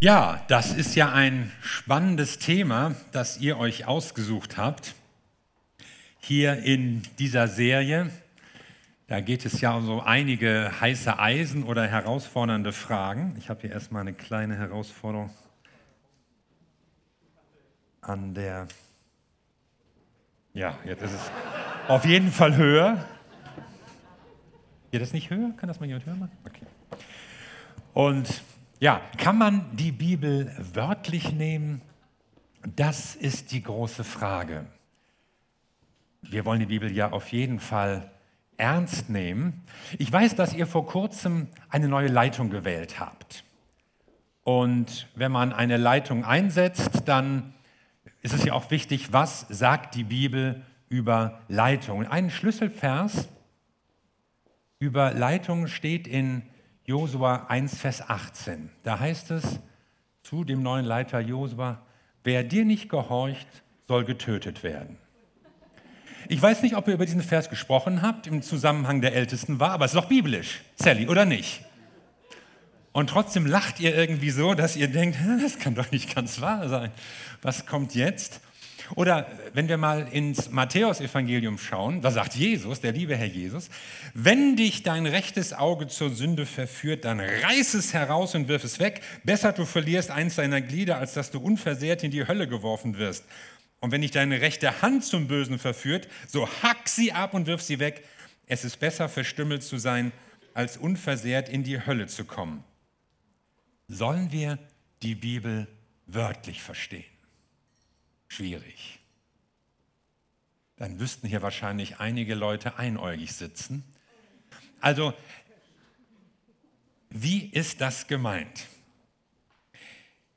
Ja, das ist ja ein spannendes Thema, das ihr euch ausgesucht habt. Hier in dieser Serie, da geht es ja um so einige heiße Eisen oder herausfordernde Fragen. Ich habe hier erstmal eine kleine Herausforderung an der. Ja, jetzt ist es auf jeden Fall höher. Geht das nicht höher? Kann das mal jemand höher machen? Okay. Und ja, kann man die Bibel wörtlich nehmen? Das ist die große Frage. Wir wollen die Bibel ja auf jeden Fall ernst nehmen. Ich weiß, dass ihr vor kurzem eine neue Leitung gewählt habt. Und wenn man eine Leitung einsetzt, dann ist es ja auch wichtig, was sagt die Bibel über Leitung. Ein Schlüsselvers über Leitung steht in Josua 1, Vers 18. Da heißt es zu dem neuen Leiter Josua, wer dir nicht gehorcht, soll getötet werden. Ich weiß nicht, ob ihr über diesen Vers gesprochen habt im Zusammenhang der Ältesten war, aber es ist doch biblisch, Sally, oder nicht? Und trotzdem lacht ihr irgendwie so, dass ihr denkt, das kann doch nicht ganz wahr sein. Was kommt jetzt? Oder wenn wir mal ins Matthäusevangelium schauen, da sagt Jesus, der liebe Herr Jesus, wenn dich dein rechtes Auge zur Sünde verführt, dann reiß es heraus und wirf es weg. Besser du verlierst eins deiner Glieder, als dass du unversehrt in die Hölle geworfen wirst. Und wenn dich deine rechte Hand zum Bösen verführt, so hack sie ab und wirf sie weg. Es ist besser, verstümmelt zu sein, als unversehrt in die Hölle zu kommen. Sollen wir die Bibel wörtlich verstehen? Schwierig. Dann wüssten hier wahrscheinlich einige Leute einäugig sitzen. Also, wie ist das gemeint?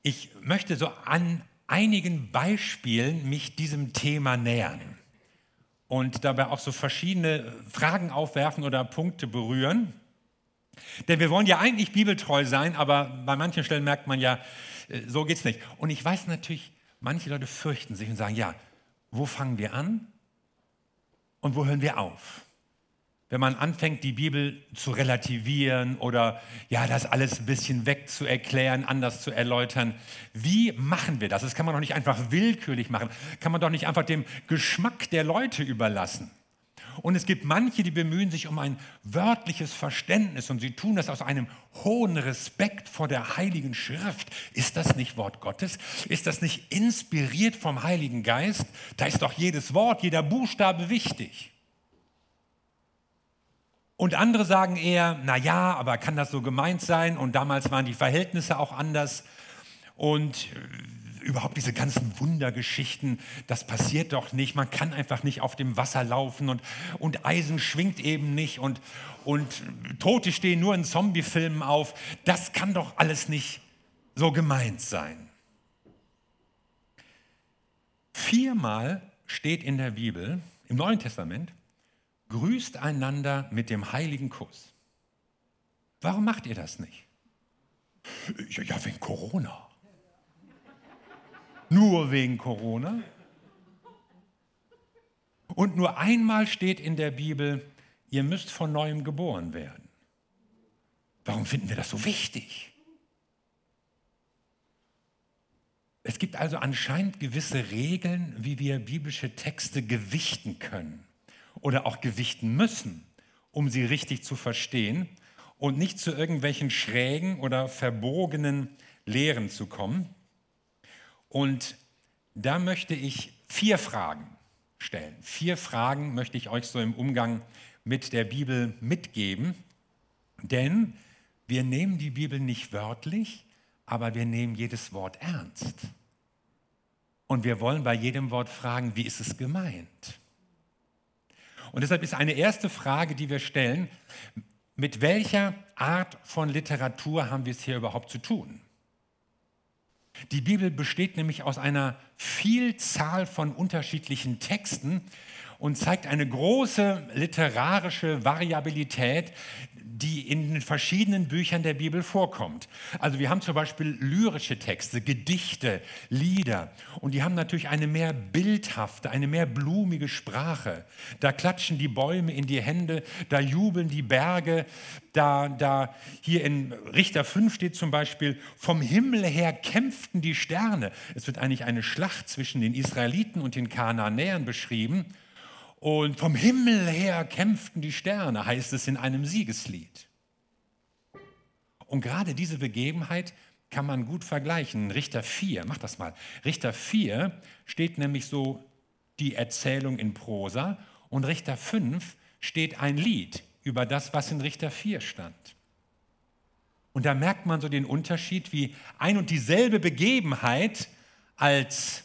Ich möchte so an einigen Beispielen mich diesem Thema nähern und dabei auch so verschiedene Fragen aufwerfen oder Punkte berühren. Denn wir wollen ja eigentlich bibeltreu sein, aber bei manchen Stellen merkt man ja, äh, so geht es nicht. Und ich weiß natürlich, manche Leute fürchten sich und sagen, ja, wo fangen wir an und wo hören wir auf? Wenn man anfängt, die Bibel zu relativieren oder ja, das alles ein bisschen wegzuerklären, anders zu erläutern, wie machen wir das? Das kann man doch nicht einfach willkürlich machen, kann man doch nicht einfach dem Geschmack der Leute überlassen. Und es gibt manche, die bemühen sich um ein wörtliches Verständnis und sie tun das aus einem hohen Respekt vor der Heiligen Schrift. Ist das nicht Wort Gottes? Ist das nicht inspiriert vom Heiligen Geist? Da ist doch jedes Wort, jeder Buchstabe wichtig. Und andere sagen eher, na ja, aber kann das so gemeint sein? Und damals waren die Verhältnisse auch anders. Und überhaupt diese ganzen Wundergeschichten, das passiert doch nicht. Man kann einfach nicht auf dem Wasser laufen und, und Eisen schwingt eben nicht und, und Tote stehen nur in Zombiefilmen auf. Das kann doch alles nicht so gemeint sein. Viermal steht in der Bibel, im Neuen Testament, grüßt einander mit dem heiligen Kuss. Warum macht ihr das nicht? Ja, wegen Corona. Nur wegen Corona. Und nur einmal steht in der Bibel, ihr müsst von neuem geboren werden. Warum finden wir das so wichtig? Es gibt also anscheinend gewisse Regeln, wie wir biblische Texte gewichten können oder auch gewichten müssen, um sie richtig zu verstehen und nicht zu irgendwelchen schrägen oder verbogenen Lehren zu kommen. Und da möchte ich vier Fragen stellen. Vier Fragen möchte ich euch so im Umgang mit der Bibel mitgeben. Denn wir nehmen die Bibel nicht wörtlich, aber wir nehmen jedes Wort ernst. Und wir wollen bei jedem Wort fragen, wie ist es gemeint? Und deshalb ist eine erste Frage, die wir stellen, mit welcher Art von Literatur haben wir es hier überhaupt zu tun? Die Bibel besteht nämlich aus einer Vielzahl von unterschiedlichen Texten und zeigt eine große literarische Variabilität, die in den verschiedenen Büchern der Bibel vorkommt. Also wir haben zum Beispiel lyrische Texte, Gedichte, Lieder und die haben natürlich eine mehr bildhafte, eine mehr blumige Sprache. Da klatschen die Bäume in die Hände, da jubeln die Berge, da, da hier in Richter 5 steht zum Beispiel, vom Himmel her kämpften die Sterne. Es wird eigentlich eine Schlacht zwischen den Israeliten und den Kanaanäern beschrieben. Und vom Himmel her kämpften die Sterne, heißt es in einem Siegeslied. Und gerade diese Begebenheit kann man gut vergleichen. Richter 4, mach das mal. Richter 4 steht nämlich so die Erzählung in Prosa und Richter 5 steht ein Lied über das, was in Richter 4 stand. Und da merkt man so den Unterschied, wie ein und dieselbe Begebenheit als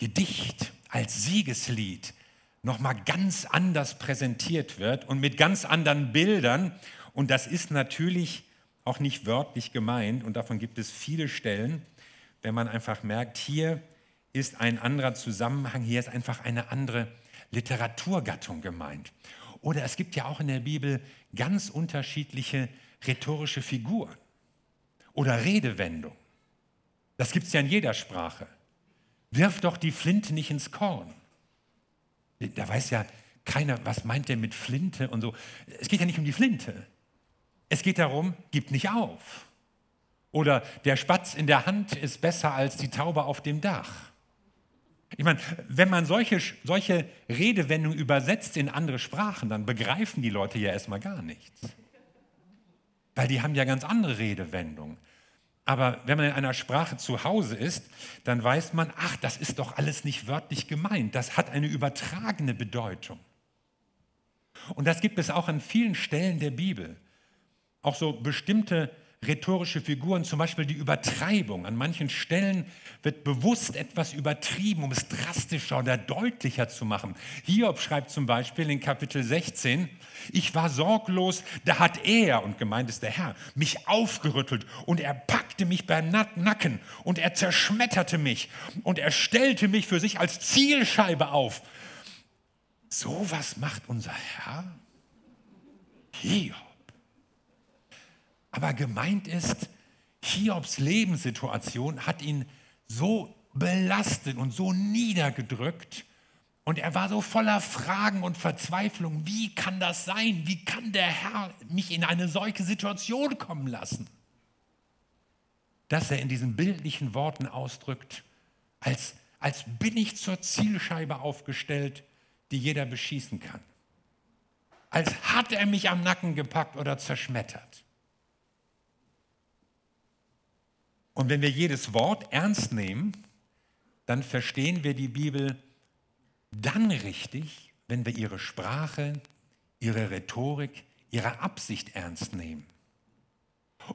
Gedicht, als Siegeslied, nochmal ganz anders präsentiert wird und mit ganz anderen Bildern. Und das ist natürlich auch nicht wörtlich gemeint und davon gibt es viele Stellen, wenn man einfach merkt, hier ist ein anderer Zusammenhang, hier ist einfach eine andere Literaturgattung gemeint. Oder es gibt ja auch in der Bibel ganz unterschiedliche rhetorische Figuren oder Redewendungen. Das gibt es ja in jeder Sprache. Wirf doch die Flinte nicht ins Korn. Da weiß ja keiner, was meint der mit Flinte und so. Es geht ja nicht um die Flinte. Es geht darum, gib nicht auf. Oder der Spatz in der Hand ist besser als die Taube auf dem Dach. Ich meine, wenn man solche, solche Redewendungen übersetzt in andere Sprachen, dann begreifen die Leute ja erstmal gar nichts. Weil die haben ja ganz andere Redewendungen. Aber wenn man in einer Sprache zu Hause ist, dann weiß man, ach, das ist doch alles nicht wörtlich gemeint. Das hat eine übertragene Bedeutung. Und das gibt es auch an vielen Stellen der Bibel. Auch so bestimmte rhetorische Figuren, zum Beispiel die Übertreibung. An manchen Stellen wird bewusst etwas übertrieben, um es drastischer oder deutlicher zu machen. Hiob schreibt zum Beispiel in Kapitel 16, ich war sorglos, da hat er, und gemeint ist der Herr, mich aufgerüttelt und er packte mich beim Nacken und er zerschmetterte mich und er stellte mich für sich als Zielscheibe auf. So was macht unser Herr? Hiob. Aber gemeint ist, Hiobs Lebenssituation hat ihn so belastet und so niedergedrückt. Und er war so voller Fragen und Verzweiflung. Wie kann das sein? Wie kann der Herr mich in eine solche Situation kommen lassen? Dass er in diesen bildlichen Worten ausdrückt, als, als bin ich zur Zielscheibe aufgestellt, die jeder beschießen kann. Als hat er mich am Nacken gepackt oder zerschmettert. Und wenn wir jedes Wort ernst nehmen, dann verstehen wir die Bibel dann richtig, wenn wir ihre Sprache, ihre Rhetorik, ihre Absicht ernst nehmen.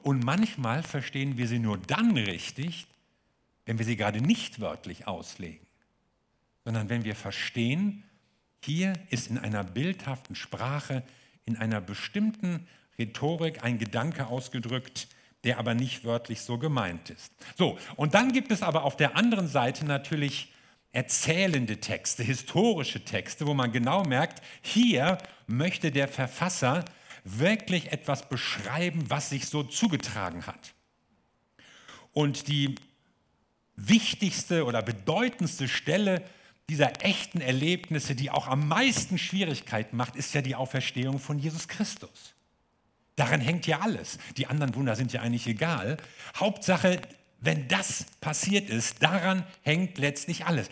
Und manchmal verstehen wir sie nur dann richtig, wenn wir sie gerade nicht wörtlich auslegen, sondern wenn wir verstehen, hier ist in einer bildhaften Sprache, in einer bestimmten Rhetorik ein Gedanke ausgedrückt, der aber nicht wörtlich so gemeint ist. So, und dann gibt es aber auf der anderen Seite natürlich erzählende Texte, historische Texte, wo man genau merkt, hier möchte der Verfasser wirklich etwas beschreiben, was sich so zugetragen hat. Und die wichtigste oder bedeutendste Stelle dieser echten Erlebnisse, die auch am meisten Schwierigkeiten macht, ist ja die Auferstehung von Jesus Christus. Daran hängt ja alles. Die anderen Wunder sind ja eigentlich egal. Hauptsache, wenn das passiert ist, daran hängt letztlich alles.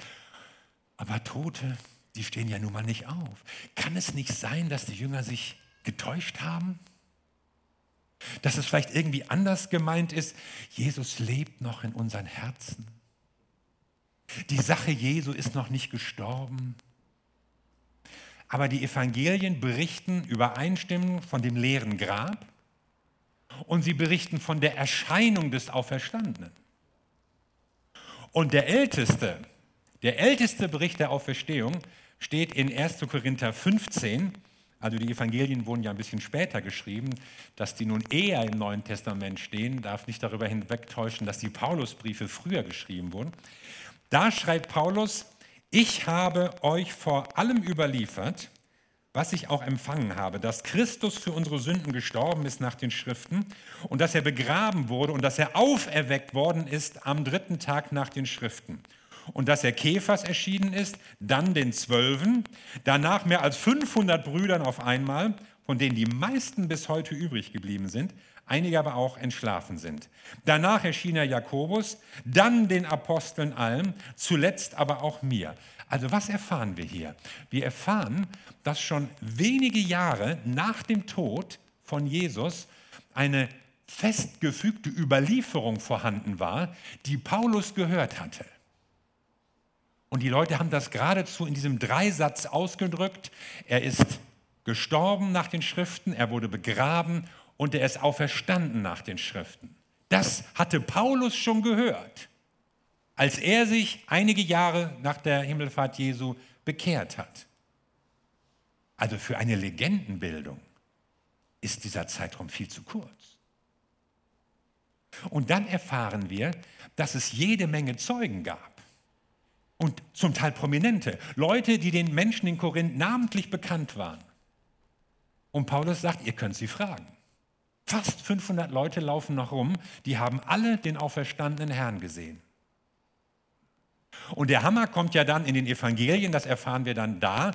Aber Tote, die stehen ja nun mal nicht auf. Kann es nicht sein, dass die Jünger sich getäuscht haben? Dass es vielleicht irgendwie anders gemeint ist? Jesus lebt noch in unseren Herzen. Die Sache Jesu ist noch nicht gestorben. Aber die Evangelien berichten übereinstimmend von dem leeren Grab und sie berichten von der Erscheinung des Auferstandenen. Und der älteste, der älteste Bericht der Auferstehung steht in 1. Korinther 15. Also die Evangelien wurden ja ein bisschen später geschrieben, dass die nun eher im Neuen Testament stehen, darf nicht darüber hinwegtäuschen, dass die Paulusbriefe früher geschrieben wurden. Da schreibt Paulus, ich habe euch vor allem überliefert, was ich auch empfangen habe, dass Christus für unsere Sünden gestorben ist nach den Schriften und dass er begraben wurde und dass er auferweckt worden ist am dritten Tag nach den Schriften. Und dass er Käfers erschienen ist, dann den Zwölfen, danach mehr als 500 Brüdern auf einmal, von denen die meisten bis heute übrig geblieben sind, einige aber auch entschlafen sind. Danach erschien er Jakobus, dann den Aposteln allen, zuletzt aber auch mir. Also was erfahren wir hier? Wir erfahren, dass schon wenige Jahre nach dem Tod von Jesus eine festgefügte Überlieferung vorhanden war, die Paulus gehört hatte. Und die Leute haben das geradezu in diesem Dreisatz ausgedrückt. Er ist gestorben nach den Schriften, er wurde begraben und er ist auferstanden nach den Schriften. Das hatte Paulus schon gehört als er sich einige Jahre nach der Himmelfahrt Jesu bekehrt hat. Also für eine Legendenbildung ist dieser Zeitraum viel zu kurz. Und dann erfahren wir, dass es jede Menge Zeugen gab und zum Teil prominente, Leute, die den Menschen in Korinth namentlich bekannt waren. Und Paulus sagt, ihr könnt sie fragen. Fast 500 Leute laufen noch rum, die haben alle den auferstandenen Herrn gesehen. Und der Hammer kommt ja dann in den Evangelien, das erfahren wir dann da.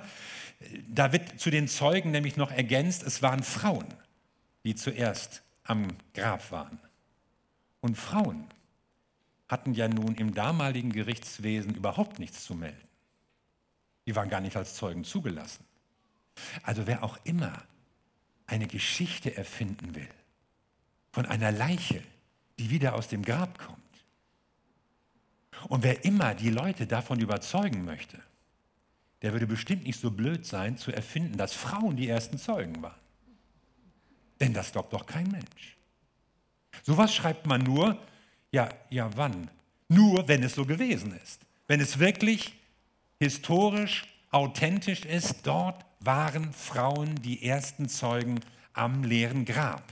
Da wird zu den Zeugen nämlich noch ergänzt, es waren Frauen, die zuerst am Grab waren. Und Frauen hatten ja nun im damaligen Gerichtswesen überhaupt nichts zu melden. Die waren gar nicht als Zeugen zugelassen. Also wer auch immer eine Geschichte erfinden will von einer Leiche, die wieder aus dem Grab kommt, und wer immer die Leute davon überzeugen möchte, der würde bestimmt nicht so blöd sein zu erfinden, dass Frauen die ersten Zeugen waren. Denn das glaubt doch kein Mensch. Sowas schreibt man nur, ja, ja, wann? Nur, wenn es so gewesen ist. Wenn es wirklich historisch, authentisch ist, dort waren Frauen die ersten Zeugen am leeren Grab.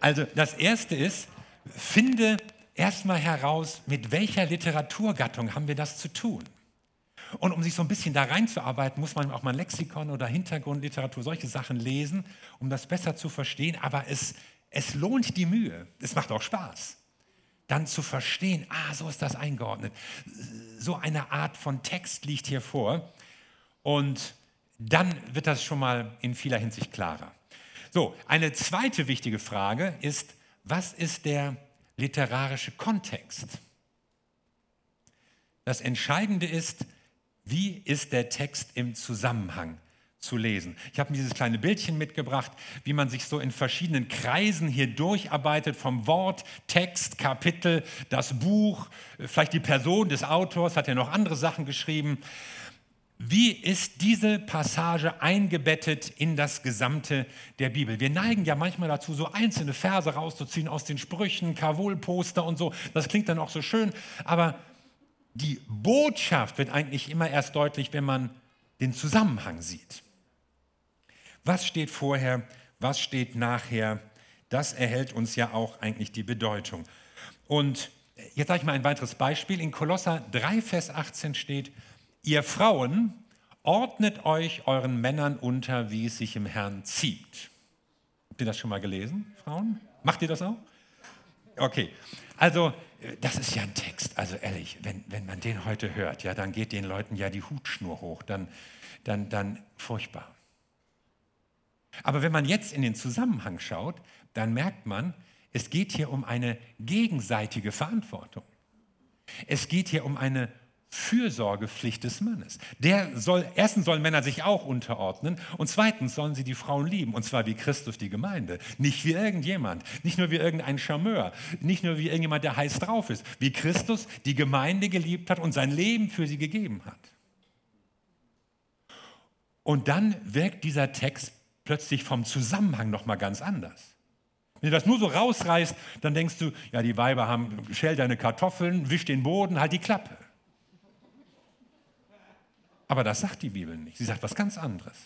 Also das Erste ist, finde erstmal heraus, mit welcher Literaturgattung haben wir das zu tun. Und um sich so ein bisschen da reinzuarbeiten, muss man auch mal Lexikon oder Hintergrundliteratur, solche Sachen lesen, um das besser zu verstehen. Aber es, es lohnt die Mühe. Es macht auch Spaß. Dann zu verstehen, ah, so ist das eingeordnet. So eine Art von Text liegt hier vor. Und dann wird das schon mal in vieler Hinsicht klarer. So, eine zweite wichtige Frage ist, was ist der literarische Kontext? Das Entscheidende ist, wie ist der Text im Zusammenhang zu lesen. Ich habe mir dieses kleine Bildchen mitgebracht, wie man sich so in verschiedenen Kreisen hier durcharbeitet, vom Wort, Text, Kapitel, das Buch, vielleicht die Person des Autors, hat ja noch andere Sachen geschrieben. Wie ist diese Passage eingebettet in das Gesamte der Bibel? Wir neigen ja manchmal dazu, so einzelne Verse rauszuziehen aus den Sprüchen, Kavol-Poster und so. Das klingt dann auch so schön. Aber die Botschaft wird eigentlich immer erst deutlich, wenn man den Zusammenhang sieht. Was steht vorher, was steht nachher? Das erhält uns ja auch eigentlich die Bedeutung. Und jetzt sage ich mal ein weiteres Beispiel. In Kolosser 3, Vers 18 steht, Ihr Frauen, ordnet euch euren Männern unter, wie es sich im Herrn zieht. Habt ihr das schon mal gelesen, Frauen? Macht ihr das auch? Okay, also das ist ja ein Text, also ehrlich, wenn, wenn man den heute hört, ja, dann geht den Leuten ja die Hutschnur hoch, dann, dann, dann furchtbar. Aber wenn man jetzt in den Zusammenhang schaut, dann merkt man, es geht hier um eine gegenseitige Verantwortung. Es geht hier um eine Fürsorgepflicht des Mannes. Der soll, erstens sollen Männer sich auch unterordnen und zweitens sollen sie die Frauen lieben und zwar wie Christus die Gemeinde. Nicht wie irgendjemand, nicht nur wie irgendein Charmeur, nicht nur wie irgendjemand, der heiß drauf ist, wie Christus die Gemeinde geliebt hat und sein Leben für sie gegeben hat. Und dann wirkt dieser Text plötzlich vom Zusammenhang nochmal ganz anders. Wenn du das nur so rausreißt, dann denkst du, ja, die Weiber haben, schäl deine Kartoffeln, wisch den Boden, halt die Klappe. Aber das sagt die Bibel nicht. Sie sagt was ganz anderes.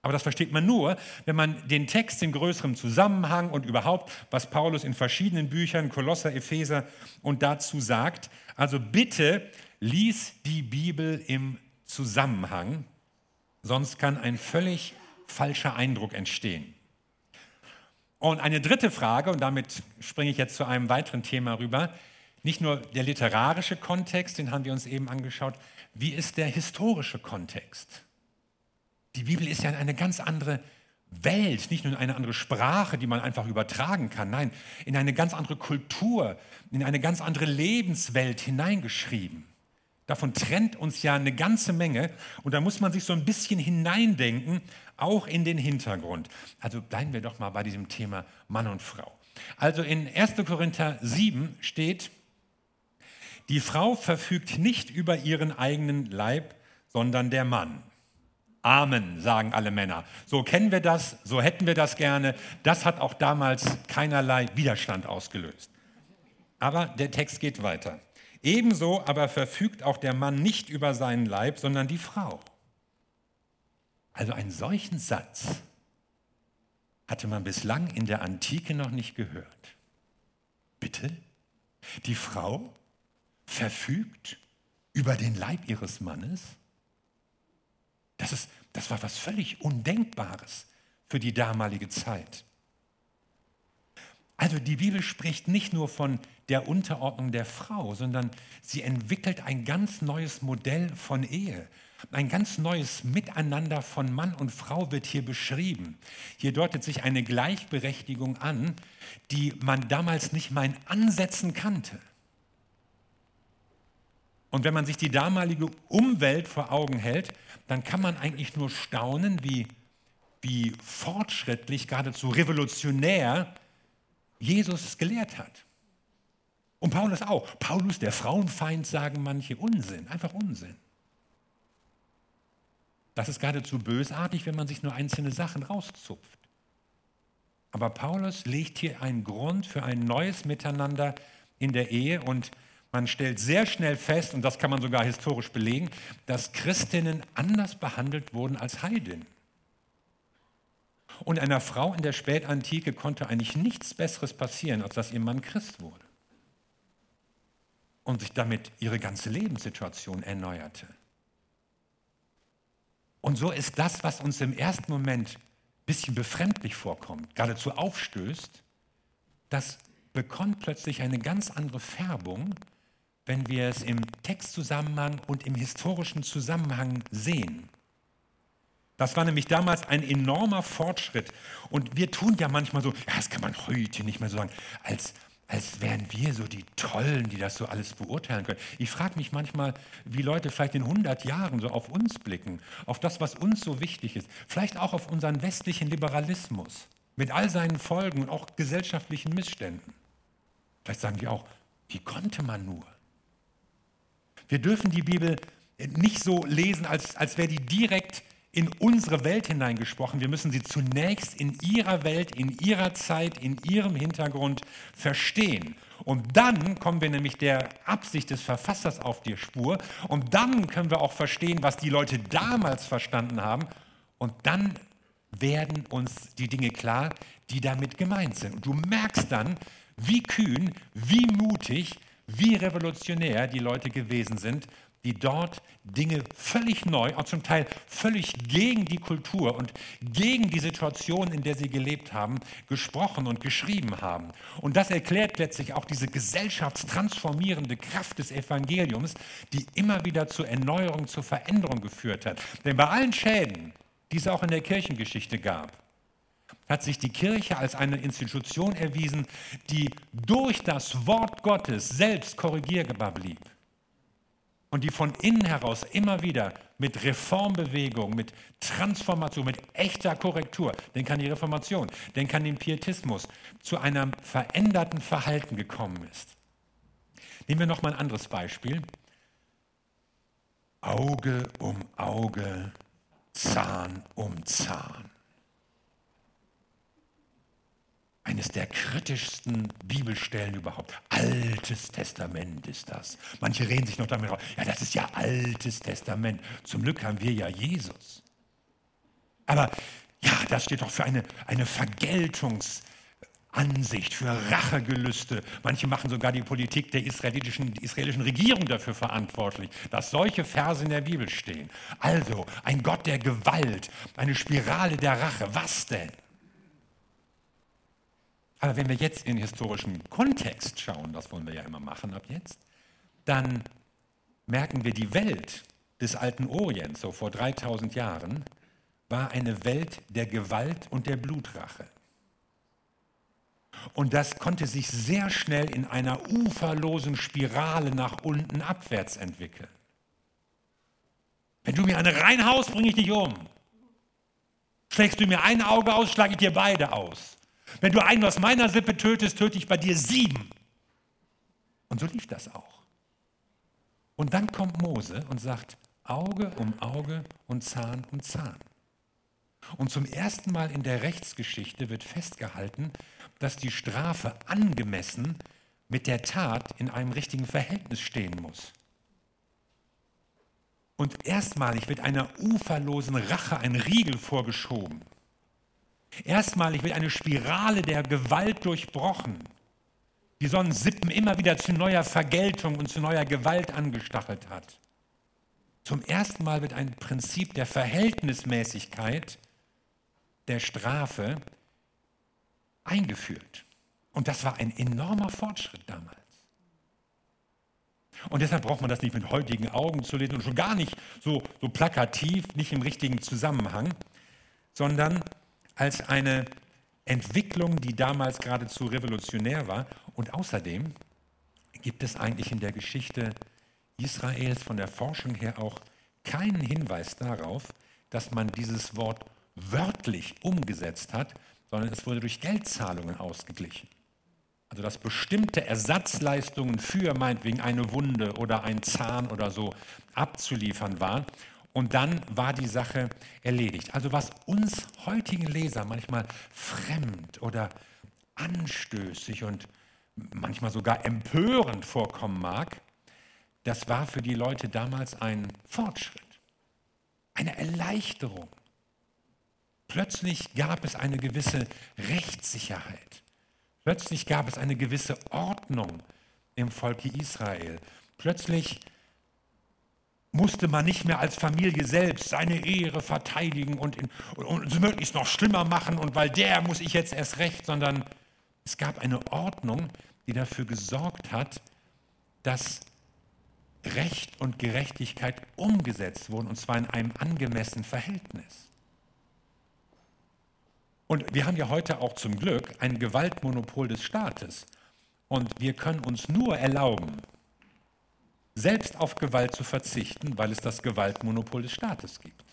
Aber das versteht man nur, wenn man den Text in größerem Zusammenhang und überhaupt, was Paulus in verschiedenen Büchern, Kolosser, Epheser und dazu sagt. Also bitte lies die Bibel im Zusammenhang, sonst kann ein völlig falscher Eindruck entstehen. Und eine dritte Frage, und damit springe ich jetzt zu einem weiteren Thema rüber, nicht nur der literarische Kontext, den haben wir uns eben angeschaut, wie ist der historische Kontext? Die Bibel ist ja eine ganz andere Welt, nicht nur in eine andere Sprache, die man einfach übertragen kann, nein, in eine ganz andere Kultur, in eine ganz andere Lebenswelt hineingeschrieben. Davon trennt uns ja eine ganze Menge und da muss man sich so ein bisschen hineindenken, auch in den Hintergrund. Also bleiben wir doch mal bei diesem Thema Mann und Frau. Also in 1. Korinther 7 steht, die Frau verfügt nicht über ihren eigenen Leib, sondern der Mann. Amen, sagen alle Männer. So kennen wir das, so hätten wir das gerne. Das hat auch damals keinerlei Widerstand ausgelöst. Aber der Text geht weiter. Ebenso aber verfügt auch der Mann nicht über seinen Leib, sondern die Frau. Also einen solchen Satz hatte man bislang in der Antike noch nicht gehört. Bitte? Die Frau verfügt über den Leib ihres Mannes? Das, ist, das war was völlig Undenkbares für die damalige Zeit. Also die Bibel spricht nicht nur von der Unterordnung der Frau, sondern sie entwickelt ein ganz neues Modell von Ehe. Ein ganz neues Miteinander von Mann und Frau wird hier beschrieben. Hier deutet sich eine Gleichberechtigung an, die man damals nicht mal in Ansätzen kannte. Und wenn man sich die damalige Umwelt vor Augen hält, dann kann man eigentlich nur staunen, wie, wie fortschrittlich, geradezu revolutionär Jesus es gelehrt hat. Und Paulus auch. Paulus, der Frauenfeind, sagen manche Unsinn, einfach Unsinn. Das ist geradezu bösartig, wenn man sich nur einzelne Sachen rauszupft. Aber Paulus legt hier einen Grund für ein neues Miteinander in der Ehe und man stellt sehr schnell fest, und das kann man sogar historisch belegen, dass Christinnen anders behandelt wurden als Heidinnen. Und einer Frau in der Spätantike konnte eigentlich nichts Besseres passieren, als dass ihr Mann Christ wurde. Und sich damit ihre ganze Lebenssituation erneuerte. Und so ist das, was uns im ersten Moment ein bisschen befremdlich vorkommt, geradezu aufstößt, das bekommt plötzlich eine ganz andere Färbung, wenn wir es im Textzusammenhang und im historischen Zusammenhang sehen. Das war nämlich damals ein enormer Fortschritt. Und wir tun ja manchmal so, ja, das kann man heute nicht mehr so sagen, als, als wären wir so die Tollen, die das so alles beurteilen können. Ich frage mich manchmal, wie Leute vielleicht in 100 Jahren so auf uns blicken, auf das, was uns so wichtig ist. Vielleicht auch auf unseren westlichen Liberalismus mit all seinen Folgen und auch gesellschaftlichen Missständen. Vielleicht sagen die auch, wie konnte man nur? Wir dürfen die Bibel nicht so lesen, als, als wäre die direkt in unsere Welt hineingesprochen. Wir müssen sie zunächst in ihrer Welt, in ihrer Zeit, in ihrem Hintergrund verstehen. Und dann kommen wir nämlich der Absicht des Verfassers auf die Spur. Und dann können wir auch verstehen, was die Leute damals verstanden haben. Und dann werden uns die Dinge klar, die damit gemeint sind. Und du merkst dann, wie kühn, wie mutig, wie revolutionär die Leute gewesen sind, die dort Dinge völlig neu, auch zum Teil völlig gegen die Kultur und gegen die Situation, in der sie gelebt haben, gesprochen und geschrieben haben. Und das erklärt letztlich auch diese gesellschaftstransformierende Kraft des Evangeliums, die immer wieder zur Erneuerung, zur Veränderung geführt hat. Denn bei allen Schäden, die es auch in der Kirchengeschichte gab, hat sich die Kirche als eine Institution erwiesen, die durch das Wort Gottes selbst korrigierbar blieb und die von innen heraus immer wieder mit Reformbewegung, mit Transformation, mit echter Korrektur, denk an die Reformation, denk an den Pietismus, zu einem veränderten Verhalten gekommen ist. Nehmen wir noch mal ein anderes Beispiel. Auge um Auge, Zahn um Zahn. Eines der kritischsten Bibelstellen überhaupt. Altes Testament ist das. Manche reden sich noch damit raus. Ja, das ist ja Altes Testament. Zum Glück haben wir ja Jesus. Aber ja, das steht doch für eine, eine Vergeltungs- Ansicht, für Rachegelüste. Manche machen sogar die Politik der israelitischen, israelischen Regierung dafür verantwortlich, dass solche Verse in der Bibel stehen. Also ein Gott der Gewalt, eine Spirale der Rache. Was denn? Aber wenn wir jetzt in historischen Kontext schauen, das wollen wir ja immer machen ab jetzt, dann merken wir, die Welt des alten Orients, so vor 3000 Jahren, war eine Welt der Gewalt und der Blutrache. Und das konnte sich sehr schnell in einer uferlosen Spirale nach unten abwärts entwickeln. Wenn du mir eine reinhaust, bringe ich dich um. Schlägst du mir ein Auge aus, schlage ich dir beide aus. Wenn du einen aus meiner Sippe tötest, töte ich bei dir sieben. Und so lief das auch. Und dann kommt Mose und sagt, Auge um Auge und Zahn um Zahn. Und zum ersten Mal in der Rechtsgeschichte wird festgehalten, dass die Strafe angemessen mit der Tat in einem richtigen Verhältnis stehen muss. Und erstmalig wird einer uferlosen Rache ein Riegel vorgeschoben. Erstmalig wird eine Spirale der Gewalt durchbrochen, die sonst Sippen immer wieder zu neuer Vergeltung und zu neuer Gewalt angestachelt hat. Zum ersten Mal wird ein Prinzip der Verhältnismäßigkeit der Strafe eingeführt. Und das war ein enormer Fortschritt damals. Und deshalb braucht man das nicht mit heutigen Augen zu lesen und schon gar nicht so, so plakativ, nicht im richtigen Zusammenhang, sondern als eine Entwicklung, die damals geradezu revolutionär war. Und außerdem gibt es eigentlich in der Geschichte Israels von der Forschung her auch keinen Hinweis darauf, dass man dieses Wort wörtlich umgesetzt hat, sondern es wurde durch Geldzahlungen ausgeglichen. Also dass bestimmte Ersatzleistungen für meinetwegen eine Wunde oder ein Zahn oder so abzuliefern waren. Und dann war die Sache erledigt. Also was uns heutigen Leser manchmal fremd oder anstößig und manchmal sogar empörend vorkommen mag, das war für die Leute damals ein Fortschritt, eine Erleichterung. Plötzlich gab es eine gewisse Rechtssicherheit. Plötzlich gab es eine gewisse Ordnung im Volke Israel. Plötzlich musste man nicht mehr als Familie selbst seine Ehre verteidigen und, in, und, möglichst noch schlimmer machen und weil der muss ich jetzt erst recht, sondern es gab eine Ordnung, die dafür gesorgt hat, dass Recht und Gerechtigkeit umgesetzt wurden, und zwar in einem angemessenen Verhältnis. Und wir haben ja heute auch zum Glück ein Gewaltmonopol des Staates. Und wir können uns nur erlauben, selbst auf Gewalt zu verzichten, weil es das Gewaltmonopol des Staates gibt.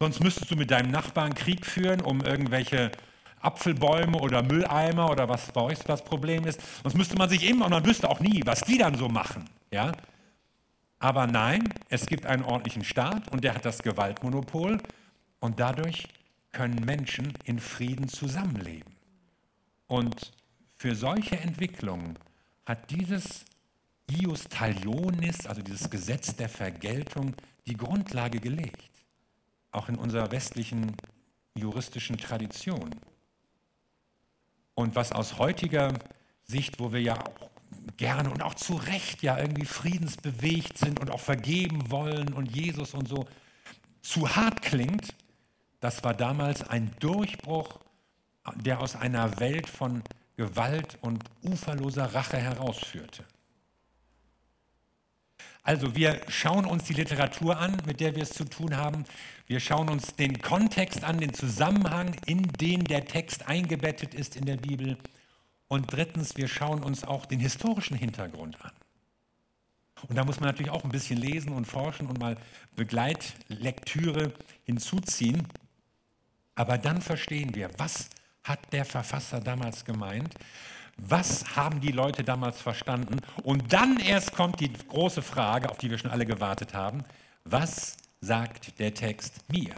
Sonst müsstest du mit deinem Nachbarn Krieg führen, um irgendwelche Apfelbäume oder Mülleimer oder was bei euch das Problem ist. Sonst müsste man sich immer, und man wüsste auch nie, was die dann so machen. Ja? Aber nein, es gibt einen ordentlichen Staat und der hat das Gewaltmonopol und dadurch können Menschen in Frieden zusammenleben. Und für solche Entwicklungen hat dieses Ius Talionis, also dieses Gesetz der Vergeltung, die Grundlage gelegt. Auch in unserer westlichen juristischen Tradition. Und was aus heutiger Sicht, wo wir ja auch gerne und auch zu Recht ja irgendwie friedensbewegt sind und auch vergeben wollen und Jesus und so, zu hart klingt, das war damals ein Durchbruch, der aus einer Welt von Gewalt und uferloser Rache herausführte. Also wir schauen uns die Literatur an, mit der wir es zu tun haben. Wir schauen uns den Kontext an, den Zusammenhang, in den der Text eingebettet ist in der Bibel. Und drittens, wir schauen uns auch den historischen Hintergrund an. Und da muss man natürlich auch ein bisschen lesen und forschen und mal Begleitlektüre hinzuziehen. Aber dann verstehen wir, was hat der Verfasser damals gemeint? Was haben die Leute damals verstanden? Und dann erst kommt die große Frage, auf die wir schon alle gewartet haben. Was sagt der Text mir?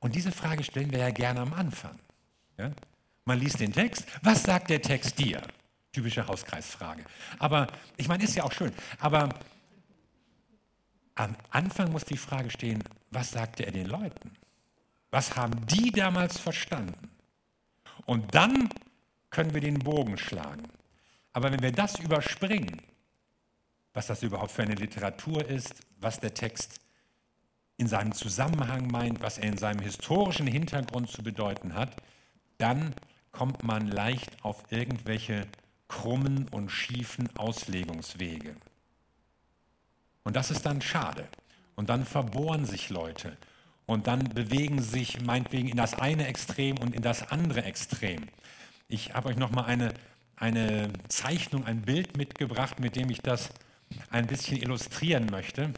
Und diese Frage stellen wir ja gerne am Anfang. Ja? Man liest den Text, was sagt der Text dir? Typische Hauskreisfrage. Aber ich meine, ist ja auch schön. Aber am Anfang muss die Frage stehen, was sagte er den Leuten? Was haben die damals verstanden? Und dann können wir den Bogen schlagen. Aber wenn wir das überspringen, was das überhaupt für eine Literatur ist, was der Text in seinem Zusammenhang meint, was er in seinem historischen Hintergrund zu bedeuten hat, dann kommt man leicht auf irgendwelche krummen und schiefen Auslegungswege. Und das ist dann schade. Und dann verbohren sich Leute. Und dann bewegen sich meinetwegen in das eine Extrem und in das andere Extrem. Ich habe euch nochmal eine, eine Zeichnung, ein Bild mitgebracht, mit dem ich das ein bisschen illustrieren möchte.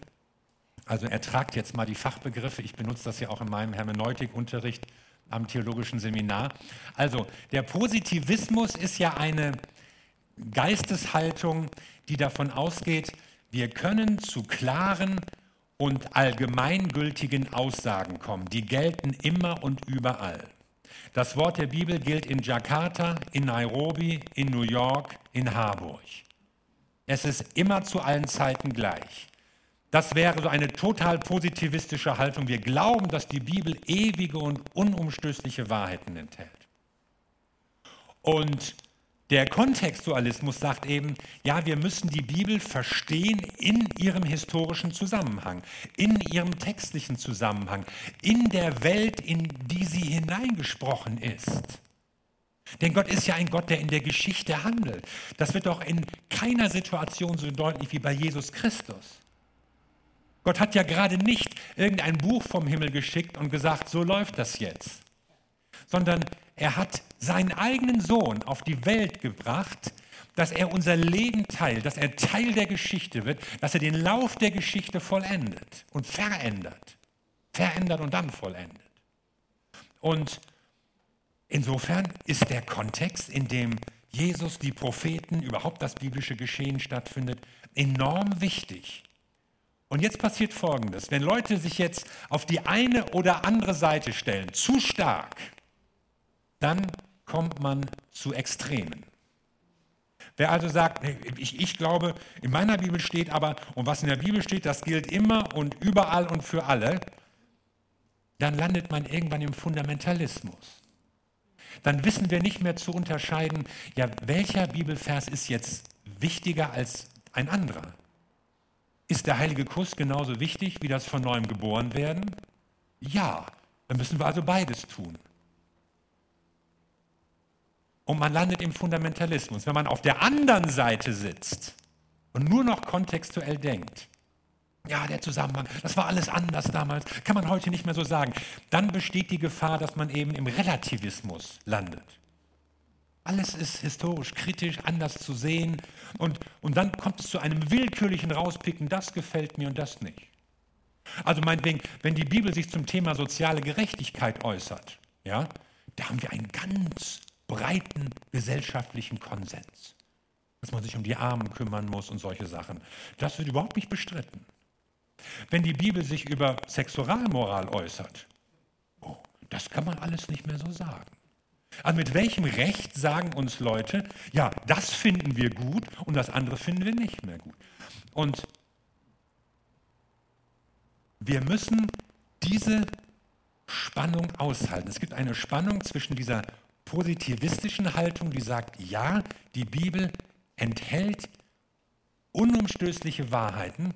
Also ertragt jetzt mal die Fachbegriffe. Ich benutze das ja auch in meinem Hermeneutikunterricht am theologischen Seminar. Also der Positivismus ist ja eine Geisteshaltung, die davon ausgeht, wir können zu klaren und allgemeingültigen Aussagen kommen. Die gelten immer und überall. Das Wort der Bibel gilt in Jakarta, in Nairobi, in New York, in Harburg. Es ist immer zu allen Zeiten gleich. Das wäre so eine total positivistische Haltung. Wir glauben, dass die Bibel ewige und unumstößliche Wahrheiten enthält. Und der Kontextualismus sagt eben, ja, wir müssen die Bibel verstehen in ihrem historischen Zusammenhang, in ihrem textlichen Zusammenhang, in der Welt, in die sie hineingesprochen ist. Denn Gott ist ja ein Gott, der in der Geschichte handelt. Das wird doch in keiner Situation so deutlich wie bei Jesus Christus. Gott hat ja gerade nicht irgendein Buch vom Himmel geschickt und gesagt, so läuft das jetzt, sondern er hat seinen eigenen Sohn auf die Welt gebracht, dass er unser Leben teilt, dass er Teil der Geschichte wird, dass er den Lauf der Geschichte vollendet und verändert. Verändert und dann vollendet. Und insofern ist der Kontext, in dem Jesus, die Propheten, überhaupt das biblische Geschehen stattfindet, enorm wichtig. Und jetzt passiert Folgendes. Wenn Leute sich jetzt auf die eine oder andere Seite stellen, zu stark, dann kommt man zu Extremen. Wer also sagt, ich, ich, glaube, in meiner Bibel steht aber, und was in der Bibel steht, das gilt immer und überall und für alle, dann landet man irgendwann im Fundamentalismus. Dann wissen wir nicht mehr zu unterscheiden, ja, welcher Bibelvers ist jetzt wichtiger als ein anderer. Ist der heilige Kuss genauso wichtig wie das von neuem geboren werden? Ja, dann müssen wir also beides tun. Und man landet im Fundamentalismus. Wenn man auf der anderen Seite sitzt und nur noch kontextuell denkt, ja, der Zusammenhang, das war alles anders damals, kann man heute nicht mehr so sagen, dann besteht die Gefahr, dass man eben im Relativismus landet. Alles ist historisch, kritisch, anders zu sehen und, und dann kommt es zu einem willkürlichen Rauspicken, das gefällt mir und das nicht. Also meinetwegen, wenn die Bibel sich zum Thema soziale Gerechtigkeit äußert, ja, da haben wir ein ganz breiten gesellschaftlichen Konsens. Dass man sich um die Armen kümmern muss und solche Sachen. Das wird überhaupt nicht bestritten. Wenn die Bibel sich über Sexualmoral äußert, oh, das kann man alles nicht mehr so sagen. Also mit welchem Recht sagen uns Leute, ja, das finden wir gut und das andere finden wir nicht mehr gut. Und wir müssen diese Spannung aushalten. Es gibt eine Spannung zwischen dieser positivistischen Haltung, die sagt, ja, die Bibel enthält unumstößliche Wahrheiten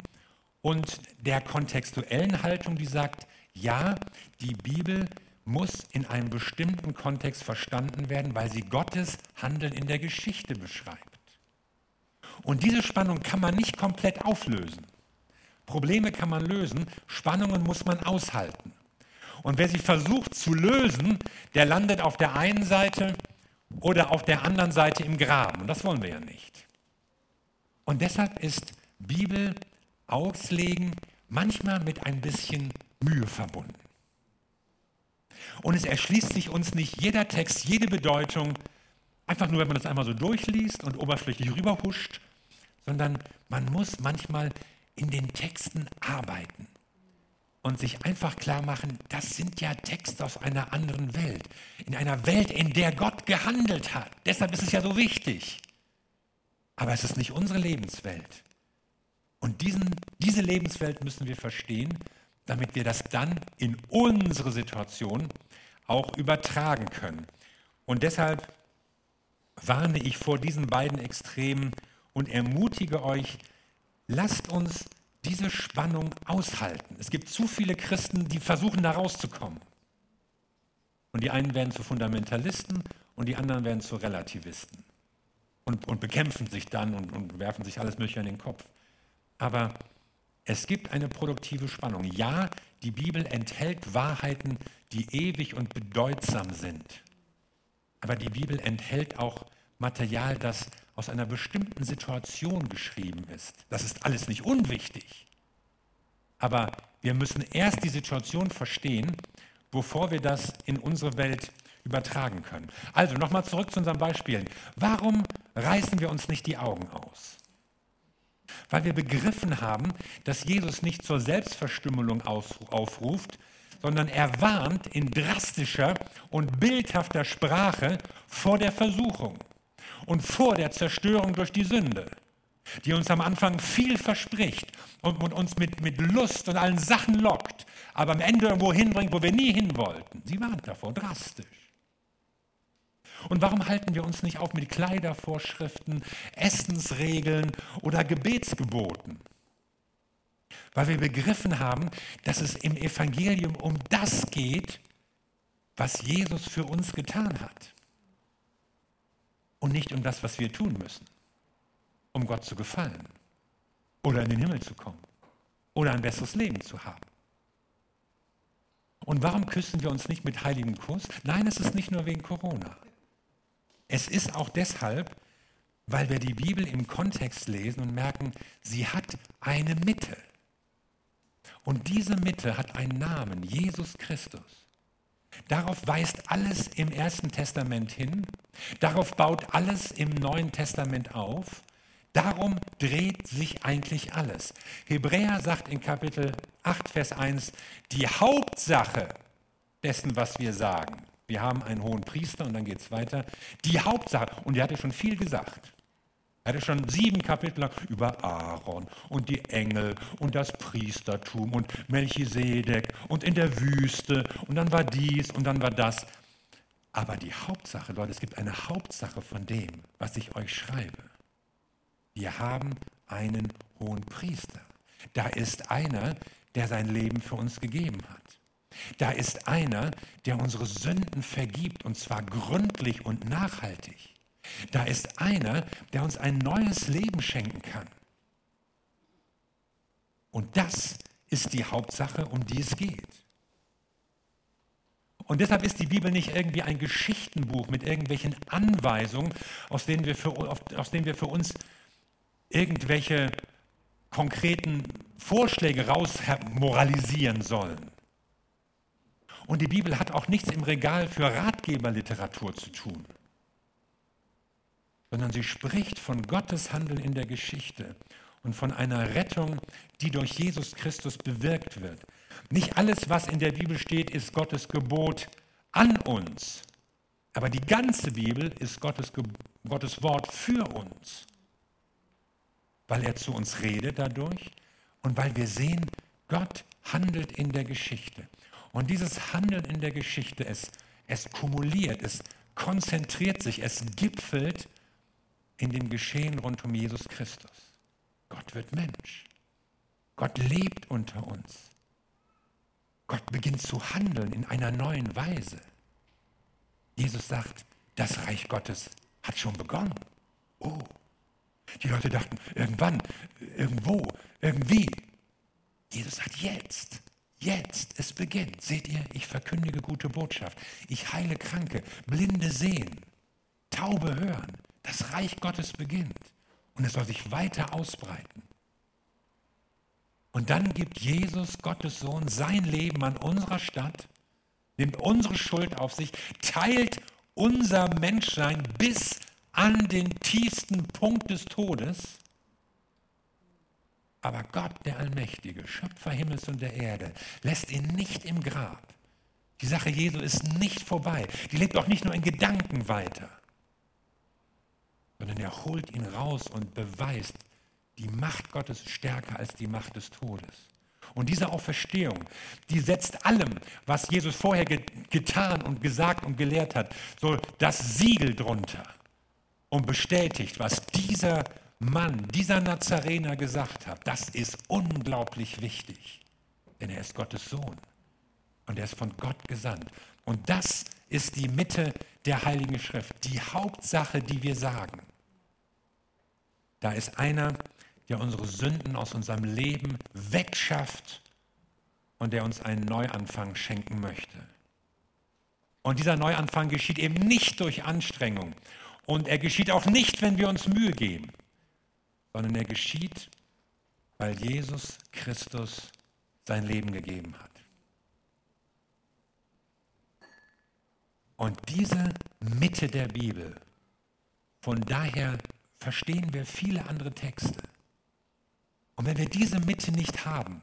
und der kontextuellen Haltung, die sagt, ja, die Bibel muss in einem bestimmten Kontext verstanden werden, weil sie Gottes Handeln in der Geschichte beschreibt. Und diese Spannung kann man nicht komplett auflösen. Probleme kann man lösen, Spannungen muss man aushalten. Und wer sie versucht zu lösen, der landet auf der einen Seite oder auf der anderen Seite im Graben. Und das wollen wir ja nicht. Und deshalb ist Bibel auslegen manchmal mit ein bisschen Mühe verbunden. Und es erschließt sich uns nicht jeder Text, jede Bedeutung, einfach nur, wenn man das einmal so durchliest und oberflächlich rüberhuscht, sondern man muss manchmal in den Texten arbeiten und sich einfach klar machen, das sind ja Texte aus einer anderen Welt. In einer Welt, in der Gott gehandelt hat. Deshalb ist es ja so wichtig. Aber es ist nicht unsere Lebenswelt. Und diesen, diese Lebenswelt müssen wir verstehen, damit wir das dann in unsere Situation auch übertragen können. Und deshalb warne ich vor diesen beiden Extremen und ermutige euch, lasst uns diese Spannung aushalten. Es gibt zu viele Christen, die versuchen da rauszukommen. Und die einen werden zu Fundamentalisten und die anderen werden zu Relativisten und, und bekämpfen sich dann und, und werfen sich alles Mögliche in den Kopf. Aber es gibt eine produktive Spannung. Ja, die Bibel enthält Wahrheiten, die ewig und bedeutsam sind. Aber die Bibel enthält auch Material, das aus einer bestimmten Situation geschrieben ist. Das ist alles nicht unwichtig. Aber wir müssen erst die Situation verstehen, bevor wir das in unsere Welt übertragen können. Also nochmal zurück zu unseren Beispielen. Warum reißen wir uns nicht die Augen aus? Weil wir begriffen haben, dass Jesus nicht zur Selbstverstümmelung aufruft, sondern er warnt in drastischer und bildhafter Sprache vor der Versuchung und vor der Zerstörung durch die Sünde, die uns am Anfang viel verspricht und, uns mit, mit Lust und allen Sachen lockt, aber am Ende irgendwo hinbringt, wo wir nie hin wollten. Sie warnt davor, drastisch. Und warum halten wir uns nicht auch mit Kleidervorschriften, Essensregeln oder Gebetsgeboten? Weil wir begriffen haben, dass es im Evangelium um das geht, was Jesus für uns getan hat. Und nicht um das, was wir tun müssen, um Gott zu gefallen oder in den Himmel zu kommen oder ein besseres Leben zu haben. Und warum küssen wir uns nicht mit heiligem Kuss? Nein, es ist nicht nur wegen Corona. Es ist auch deshalb, weil wir die Bibel im Kontext lesen und merken, sie hat eine Mitte. Und diese Mitte hat einen Namen, Jesus Christus. Darauf weist alles im Ersten Testament hin, darauf baut alles im Neuen Testament auf, darum dreht sich eigentlich alles. Hebräer sagt in Kapitel 8, Vers 1, die Hauptsache dessen, was wir sagen, wir haben einen hohen Priester und dann geht es weiter. Die Hauptsache, und er hatte schon viel gesagt. Er hatte schon sieben Kapitel lang über Aaron und die Engel und das Priestertum und Melchisedek und in der Wüste und dann war dies und dann war das. Aber die Hauptsache, Leute, es gibt eine Hauptsache von dem, was ich euch schreibe. Wir haben einen hohen Priester. Da ist einer, der sein Leben für uns gegeben hat. Da ist einer, der unsere Sünden vergibt, und zwar gründlich und nachhaltig. Da ist einer, der uns ein neues Leben schenken kann. Und das ist die Hauptsache, um die es geht. Und deshalb ist die Bibel nicht irgendwie ein Geschichtenbuch mit irgendwelchen Anweisungen, aus denen wir für, aus denen wir für uns irgendwelche konkreten Vorschläge rausmoralisieren sollen. Und die Bibel hat auch nichts im Regal für Ratgeberliteratur zu tun, sondern sie spricht von Gottes Handeln in der Geschichte und von einer Rettung, die durch Jesus Christus bewirkt wird. Nicht alles, was in der Bibel steht, ist Gottes Gebot an uns, aber die ganze Bibel ist Gottes, Gottes Wort für uns, weil er zu uns redet dadurch und weil wir sehen, Gott handelt in der Geschichte. Und dieses Handeln in der Geschichte, es, es kumuliert, es konzentriert sich, es gipfelt in dem Geschehen rund um Jesus Christus. Gott wird Mensch. Gott lebt unter uns. Gott beginnt zu handeln in einer neuen Weise. Jesus sagt, das Reich Gottes hat schon begonnen. Oh, die Leute dachten, irgendwann, irgendwo, irgendwie. Jesus sagt, jetzt. Jetzt, es beginnt. Seht ihr, ich verkündige gute Botschaft. Ich heile Kranke, Blinde sehen, Taube hören. Das Reich Gottes beginnt und es soll sich weiter ausbreiten. Und dann gibt Jesus, Gottes Sohn, sein Leben an unserer Stadt, nimmt unsere Schuld auf sich, teilt unser Menschsein bis an den tiefsten Punkt des Todes aber Gott, der Allmächtige, Schöpfer Himmels und der Erde, lässt ihn nicht im Grab. Die Sache Jesu ist nicht vorbei. Die lebt auch nicht nur in Gedanken weiter, sondern er holt ihn raus und beweist, Die Macht Gottes ist stärker als die Macht des Todes. Und diese Auferstehung, die setzt allem, was Jesus vorher ge getan und gesagt und gelehrt hat, so das Siegel drunter und bestätigt, was dieser Mann, dieser Nazarener gesagt hat. Das ist unglaublich wichtig, denn er ist Gottes Sohn und er ist von Gott gesandt. Und das ist die Mitte der Heiligen Schrift, die Hauptsache, die wir sagen. Da ist einer, der unsere Sünden aus unserem Leben wegschafft und der uns einen Neuanfang schenken möchte. Und dieser Neuanfang geschieht eben nicht durch Anstrengung und er geschieht auch nicht, wenn wir uns Mühe geben, sondern er geschieht, weil Jesus Christus sein Leben gegeben hat. Und diese Mitte der Bibel, von daher verstehen wir viele andere Texte. Und wenn wir diese Mitte nicht haben,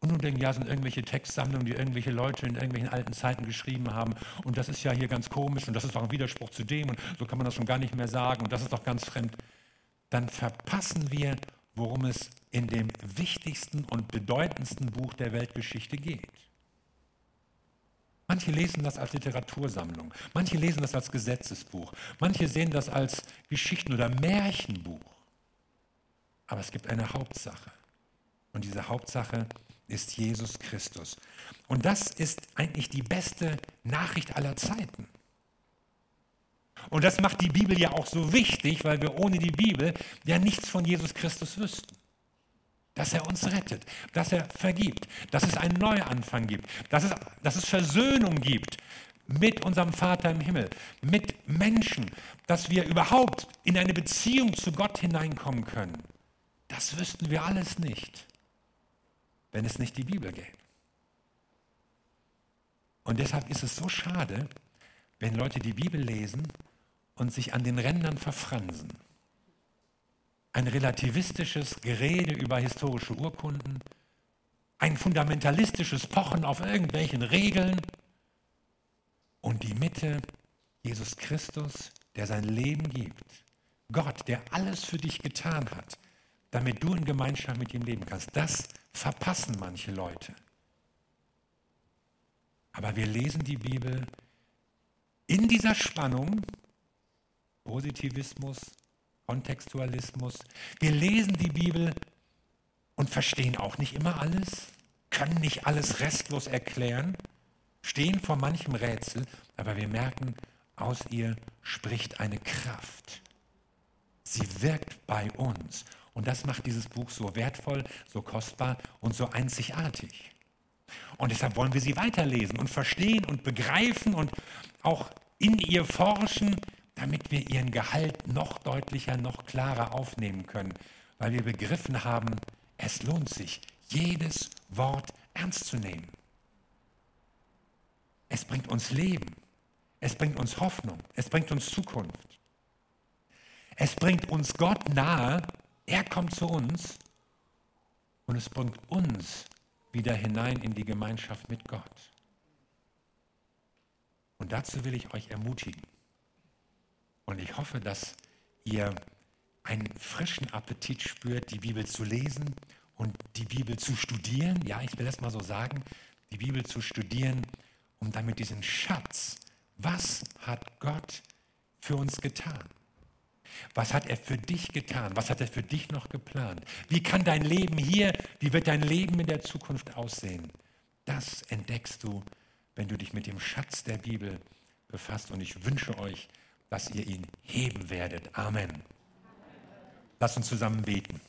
und nun denken, ja, sind irgendwelche Textsammlungen, die irgendwelche Leute in irgendwelchen alten Zeiten geschrieben haben, und das ist ja hier ganz komisch, und das ist auch ein Widerspruch zu dem, und so kann man das schon gar nicht mehr sagen, und das ist doch ganz fremd, dann verpassen wir, worum es in dem wichtigsten und bedeutendsten Buch der Weltgeschichte geht. Manche lesen das als Literatursammlung, manche lesen das als Gesetzesbuch, manche sehen das als Geschichten- oder Märchenbuch. Aber es gibt eine Hauptsache. Und diese Hauptsache ist Jesus Christus. Und das ist eigentlich die beste Nachricht aller Zeiten. Und das macht die Bibel ja auch so wichtig, weil wir ohne die Bibel ja nichts von Jesus Christus wüssten dass er uns rettet, dass er vergibt, dass es einen Neuanfang gibt, dass es, dass es Versöhnung gibt mit unserem Vater im Himmel, mit Menschen, dass wir überhaupt in eine Beziehung zu Gott hineinkommen können. Das wüssten wir alles nicht, wenn es nicht die Bibel gäbe. Und deshalb ist es so schade, wenn Leute die Bibel lesen und sich an den Rändern verfransen ein relativistisches Gerede über historische Urkunden, ein fundamentalistisches Pochen auf irgendwelchen Regeln und die Mitte, Jesus Christus, der sein Leben gibt. Gott, der alles für dich getan hat, damit du in Gemeinschaft mit ihm leben kannst. Das verpassen manche Leute. Aber wir lesen die Bibel in dieser Spannung, Positivismus, Kontextualismus. Wir lesen die Bibel und verstehen auch nicht immer alles, können nicht alles restlos erklären, stehen vor manchem Rätsel, aber wir merken, aus ihr spricht eine Kraft. Sie wirkt bei uns. Und das macht dieses Buch so wertvoll, so kostbar und so einzigartig. Und deshalb wollen wir sie weiterlesen und verstehen und begreifen und auch in ihr forschen, damit wir ihren Gehalt noch deutlicher, noch klarer aufnehmen können, weil wir begriffen haben, es lohnt sich, jedes Wort ernst zu nehmen. Es bringt uns Leben, es bringt uns Hoffnung, es bringt uns Zukunft. Es bringt uns Gott nahe, er kommt zu uns und es bringt uns wieder hinein in die Gemeinschaft mit Gott. Und dazu will ich euch ermutigen. Und ich hoffe, dass ihr einen frischen Appetit spürt, die Bibel zu lesen und die Bibel zu studieren. Ja, ich will das mal so sagen, die Bibel zu studieren, um damit diesen Schatz, was hat Gott für uns getan? Was hat er für dich getan? Was hat er für dich noch geplant? Wie kann dein Leben hier, wie wird dein Leben in der Zukunft aussehen? Das entdeckst du, wenn du dich mit dem Schatz der Bibel befasst. Und ich wünsche euch, dass ihr ihn heben werdet. Amen. Lasst uns zusammen beten.